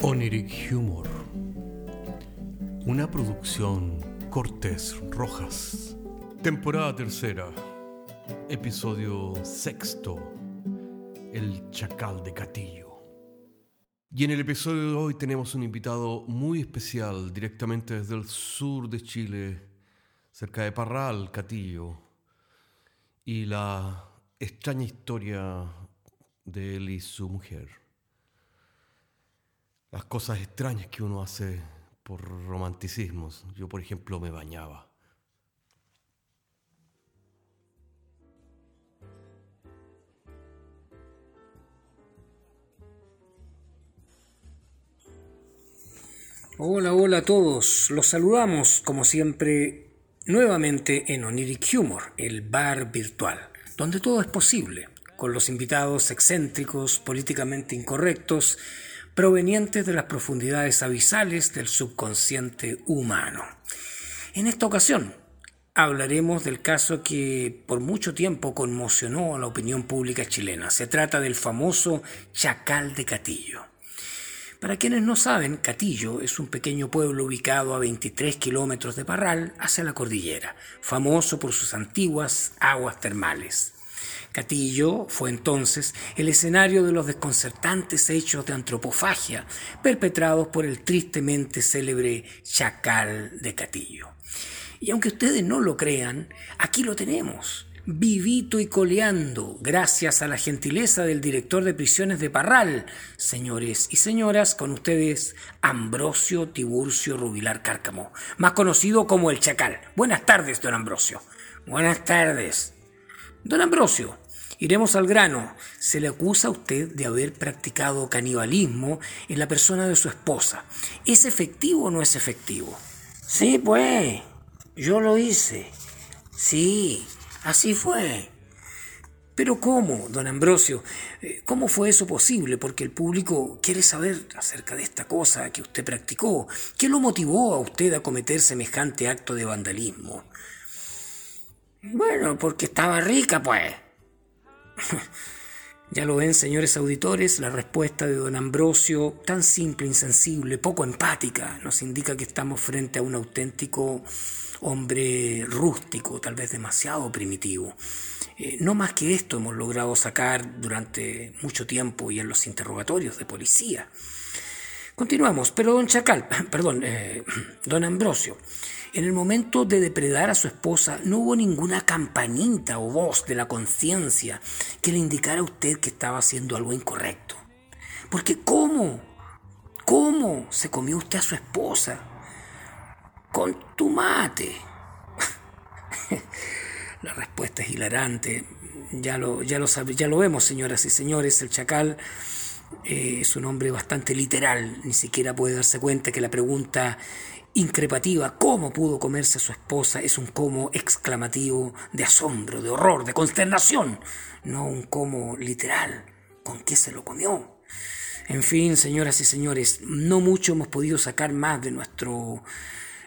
Oniric Humor. Una producción Cortés Rojas. Temporada tercera. Episodio sexto. El Chacal de Catillo. Y en el episodio de hoy tenemos un invitado muy especial directamente desde el sur de Chile, cerca de Parral, Catillo, y la extraña historia de él y su mujer. Las cosas extrañas que uno hace por romanticismos. Yo, por ejemplo, me bañaba. Hola, hola a todos. Los saludamos, como siempre, nuevamente en Oniric Humor, el bar virtual, donde todo es posible, con los invitados excéntricos, políticamente incorrectos, provenientes de las profundidades abisales del subconsciente humano. En esta ocasión hablaremos del caso que por mucho tiempo conmocionó a la opinión pública chilena. Se trata del famoso Chacal de Catillo. Para quienes no saben, Catillo es un pequeño pueblo ubicado a 23 kilómetros de Parral hacia la cordillera, famoso por sus antiguas aguas termales. Catillo fue entonces el escenario de los desconcertantes hechos de antropofagia perpetrados por el tristemente célebre Chacal de Catillo. Y aunque ustedes no lo crean, aquí lo tenemos vivito y coleando, gracias a la gentileza del director de prisiones de Parral. Señores y señoras, con ustedes Ambrosio Tiburcio Rubilar Cárcamo, más conocido como el Chacal. Buenas tardes, don Ambrosio. Buenas tardes. Don Ambrosio, iremos al grano. Se le acusa a usted de haber practicado canibalismo en la persona de su esposa. ¿Es efectivo o no es efectivo? Sí, pues, yo lo hice. Sí, Así fue. Pero ¿cómo, don Ambrosio? Eh, ¿Cómo fue eso posible? Porque el público quiere saber acerca de esta cosa que usted practicó. ¿Qué lo motivó a usted a cometer semejante acto de vandalismo? Bueno, porque estaba rica, pues. Ya lo ven, señores auditores, la respuesta de don Ambrosio, tan simple, insensible, poco empática, nos indica que estamos frente a un auténtico hombre rústico, tal vez demasiado primitivo. Eh, no más que esto hemos logrado sacar durante mucho tiempo y en los interrogatorios de policía. Continuamos, pero don Chacal, perdón, eh, don Ambrosio, en el momento de depredar a su esposa no hubo ninguna campanita o voz de la conciencia que le indicara a usted que estaba haciendo algo incorrecto. Porque ¿cómo? ¿Cómo se comió usted a su esposa? Con tu mate. la respuesta es hilarante. Ya lo, ya lo, ya lo vemos, señoras y señores. El chacal eh, es un hombre bastante literal. Ni siquiera puede darse cuenta que la pregunta increpativa, cómo pudo comerse a su esposa, es un cómo exclamativo de asombro, de horror, de consternación, no un cómo literal, con qué se lo comió. En fin, señoras y señores, no mucho hemos podido sacar más de nuestro,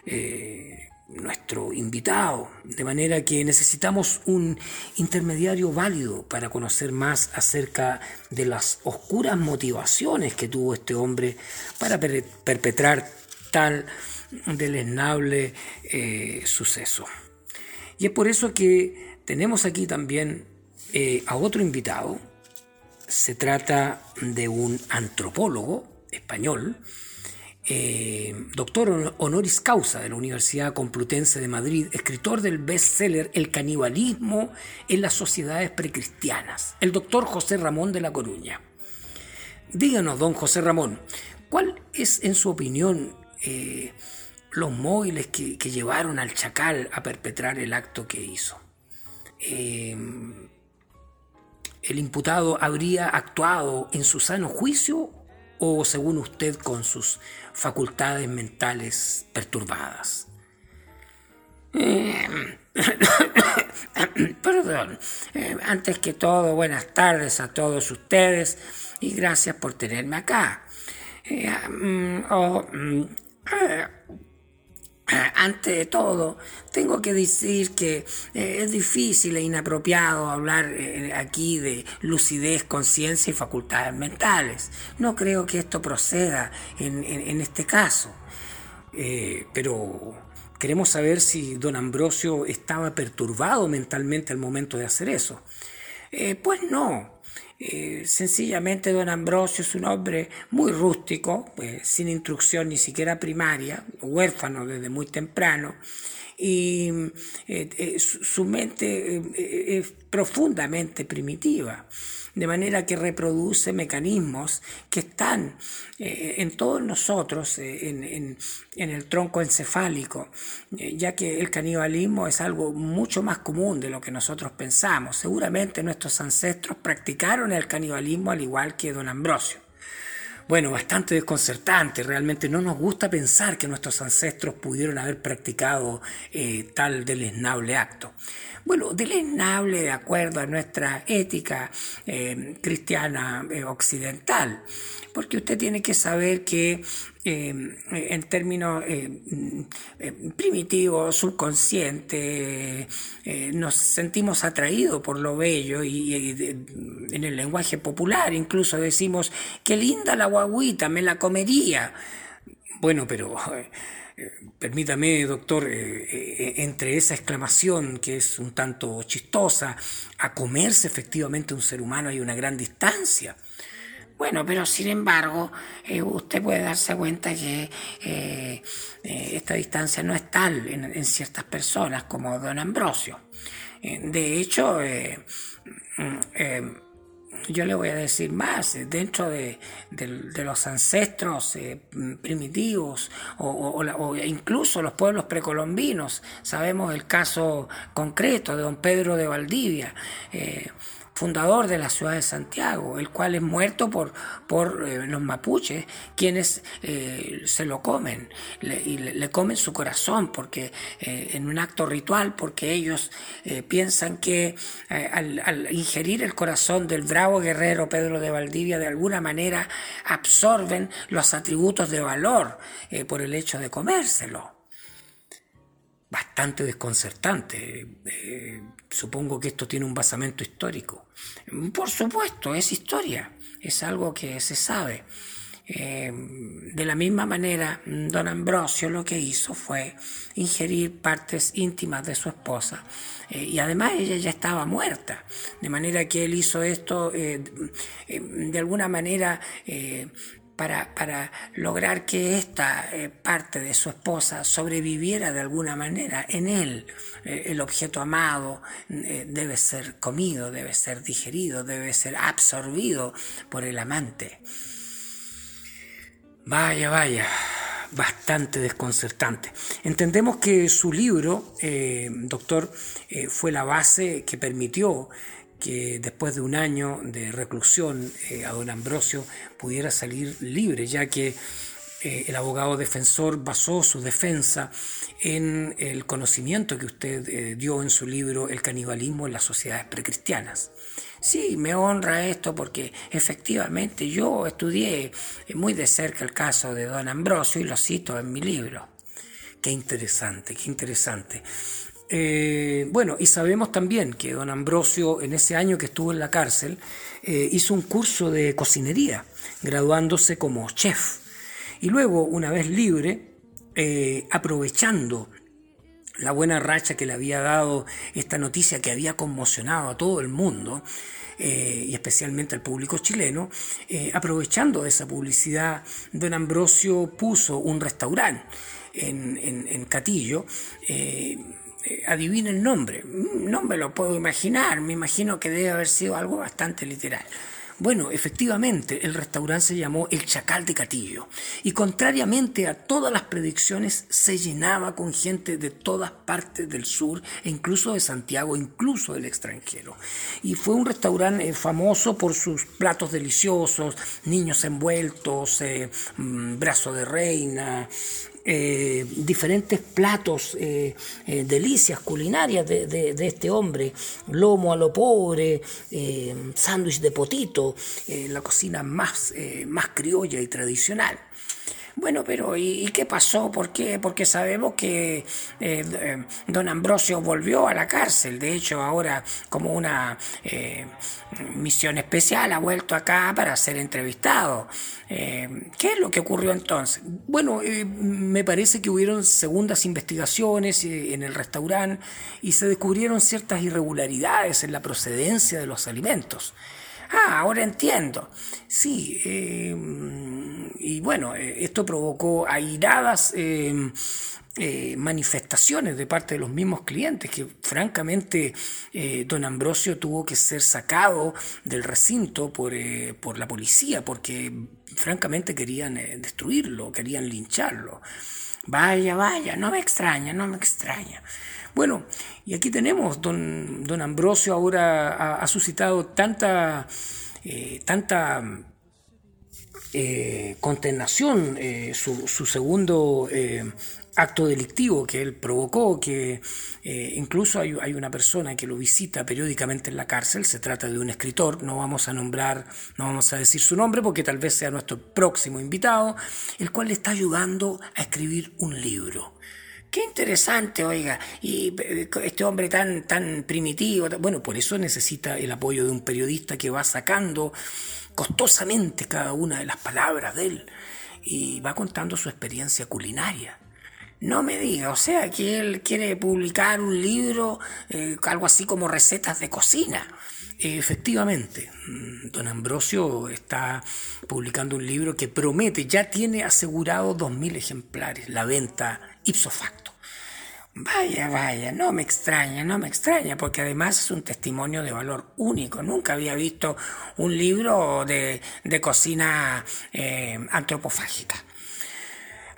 eh, nuestro invitado, de manera que necesitamos un intermediario válido para conocer más acerca de las oscuras motivaciones que tuvo este hombre para perpetrar tal deleznable eh, suceso. Y es por eso que tenemos aquí también eh, a otro invitado. Se trata de un antropólogo español, eh, doctor honoris causa de la Universidad Complutense de Madrid, escritor del bestseller El canibalismo en las sociedades precristianas, el doctor José Ramón de la Coruña. Díganos, don José Ramón, ¿cuál es, en su opinión, los móviles que, llevaron al chacal a perpetrar el acto que hizo. Eh, ¿El imputado habría actuado en su sano juicio o, según usted, con sus facultades mentales perturbadas? Eh, perdón, eh, antes que todo, buenas tardes a todos ustedes y gracias por tenerme acá. Mm, oh, mm, Ante de todo, tengo que decir que eh, es difícil e inapropiado hablar eh, aquí de lucidez, conciencia y facultades mentales. No creo que esto proceda en, este caso. Eh, pero queremos saber si don Ambrosio estaba perturbado mentalmente al momento de hacer eso. pues no, eh, sencillamente don Ambrosio es un hombre muy rústico, pues, sin instrucción ni siquiera primaria, huérfano desde muy temprano, y eh, eh, su mente es profundamente primitiva de manera que reproduce mecanismos que están eh, en todos nosotros, eh, en, el tronco encefálico, eh, ya que el canibalismo es algo mucho más común de lo que nosotros pensamos. Seguramente nuestros ancestros practicaron el canibalismo al igual que don Ambrosio. Bueno, bastante desconcertante, realmente no nos gusta pensar que nuestros ancestros pudieron haber practicado tal deleznable acto. Bueno, deleznable de acuerdo a nuestra ética eh, cristiana eh, occidental, porque usted tiene que saber que eh, en términos primitivos, subconscientes, nos sentimos atraídos por lo bello y, en el lenguaje popular incluso decimos, qué linda la guaguita, me la comería. Bueno, pero permítame, doctor, eh, eh, entre esa exclamación que es un tanto chistosa, a comerse efectivamente un ser humano hay una gran distancia. Bueno, pero sin embargo, eh, usted puede darse cuenta que esta distancia no es tal en, ciertas personas como don Ambrosio. de hecho, mm, yo le voy a decir más, eh, dentro de, los ancestros eh, primitivos o, incluso los pueblos precolombinos, sabemos el caso concreto de don Pedro de Valdivia. Eh, fundador de la ciudad de Santiago, el cual es muerto por, por eh, los mapuches, quienes eh, se lo comen y le, comen su corazón porque eh, en un acto ritual, porque ellos piensan que al, ingerir el corazón del bravo guerrero Pedro de Valdivia, de alguna manera absorben los atributos de valor por el hecho de comérselo bastante desconcertante. Eh, supongo que esto tiene un basamento histórico. Por supuesto, es historia, es algo que se sabe. Eh, de la misma manera, don Ambrosio lo que hizo fue ingerir partes íntimas de su esposa eh, y además ella ya estaba muerta, de manera que él hizo esto de alguna manera para, lograr que esta eh, parte de su esposa sobreviviera de alguna manera en él. Eh, el objeto amado eh, debe ser comido, debe ser digerido, debe ser absorbido por el amante. Vaya, vaya, bastante desconcertante. Entendemos que su libro, doctor, fue la base que permitió que después de un año de reclusión eh, a don Ambrosio pudiera salir libre, ya que eh, el abogado defensor basó su defensa en el conocimiento que usted eh, dio en su libro El canibalismo en las sociedades precristianas. Sí, me honra esto porque efectivamente yo estudié muy de cerca el caso de don Ambrosio y lo cito en mi libro. Qué interesante, qué interesante. Eh, bueno, y sabemos también que don Ambrosio, en ese año que estuvo en la cárcel, eh, hizo un curso de cocinería, graduándose como chef. Y luego, una vez libre, eh, aprovechando la buena racha que le había dado esta noticia que había conmocionado a todo el mundo, y especialmente al público chileno, aprovechando esa publicidad, don Ambrosio puso un restaurante en, Catillo, adivina el nombre. No me lo puedo imaginar, me imagino que debe haber sido algo bastante literal. Bueno, efectivamente, el restaurante se llamó El Chacal de Catillo y contrariamente a todas las predicciones se llenaba con gente de todas partes del sur e incluso de Santiago, incluso del extranjero. Y fue un restaurante eh, famoso por sus platos deliciosos, niños envueltos, eh, mm, brazo de reina, eh, diferentes platos, eh, eh, delicias culinarias de, este hombre, lomo a lo pobre, sándwich de potito, la cocina más, más criolla y tradicional. Bueno, pero ¿y, qué pasó? ¿Por qué? Porque sabemos que eh, eh, don Ambrosio volvió a la cárcel. De hecho, ahora como una eh, misión especial ha vuelto acá para ser entrevistado. ¿Qué es lo que ocurrió entonces? Bueno, me parece que hubieron segundas investigaciones en el restaurante y se descubrieron ciertas irregularidades en la procedencia de los alimentos. Ah, ahora entiendo. Sí, eh, y bueno, eh, esto provocó airadas eh, manifestaciones de parte de los mismos clientes, que francamente don Ambrosio tuvo que ser sacado del recinto por, por la policía, porque francamente querían destruirlo, querían lincharlo. Vaya, vaya, no me extraña, no me extraña. Bueno, y aquí tenemos, don, don Ambrosio ahora ha, suscitado tanta, eh, tanta eh, consternación, eh, su, su, segundo acto delictivo que él provocó, que incluso hay, hay, una persona que lo visita periódicamente en la cárcel, se trata de un escritor, no vamos a nombrar, no vamos a decir su nombre porque tal vez sea nuestro próximo invitado, el cual le está ayudando a escribir un libro. Qué interesante, oiga, y eh, este hombre tan, tan primitivo, bueno, por eso necesita el apoyo de un periodista que va sacando costosamente cada una de las palabras de él y va contando su experiencia culinaria. No me diga, o sea, que él quiere publicar un libro, eh, algo así como recetas de cocina. efectivamente, mm, don Ambrosio está publicando un libro que promete, ya tiene asegurado 2.000 ejemplares, la venta ipso facto. Vaya, vaya, no me extraña, no me extraña, porque además es un testimonio de valor único. Nunca había visto un libro de, cocina eh, antropofágica.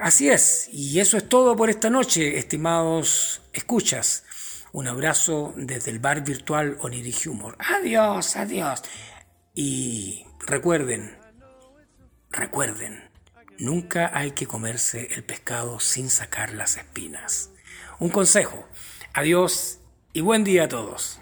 Así es, y eso es todo por esta noche, estimados escuchas. Un abrazo desde el bar virtual Oniri Humor. Adiós, adiós. Y recuerden, recuerden, nunca hay que comerse el pescado sin sacar las espinas. Un consejo. Adiós y buen día a todos.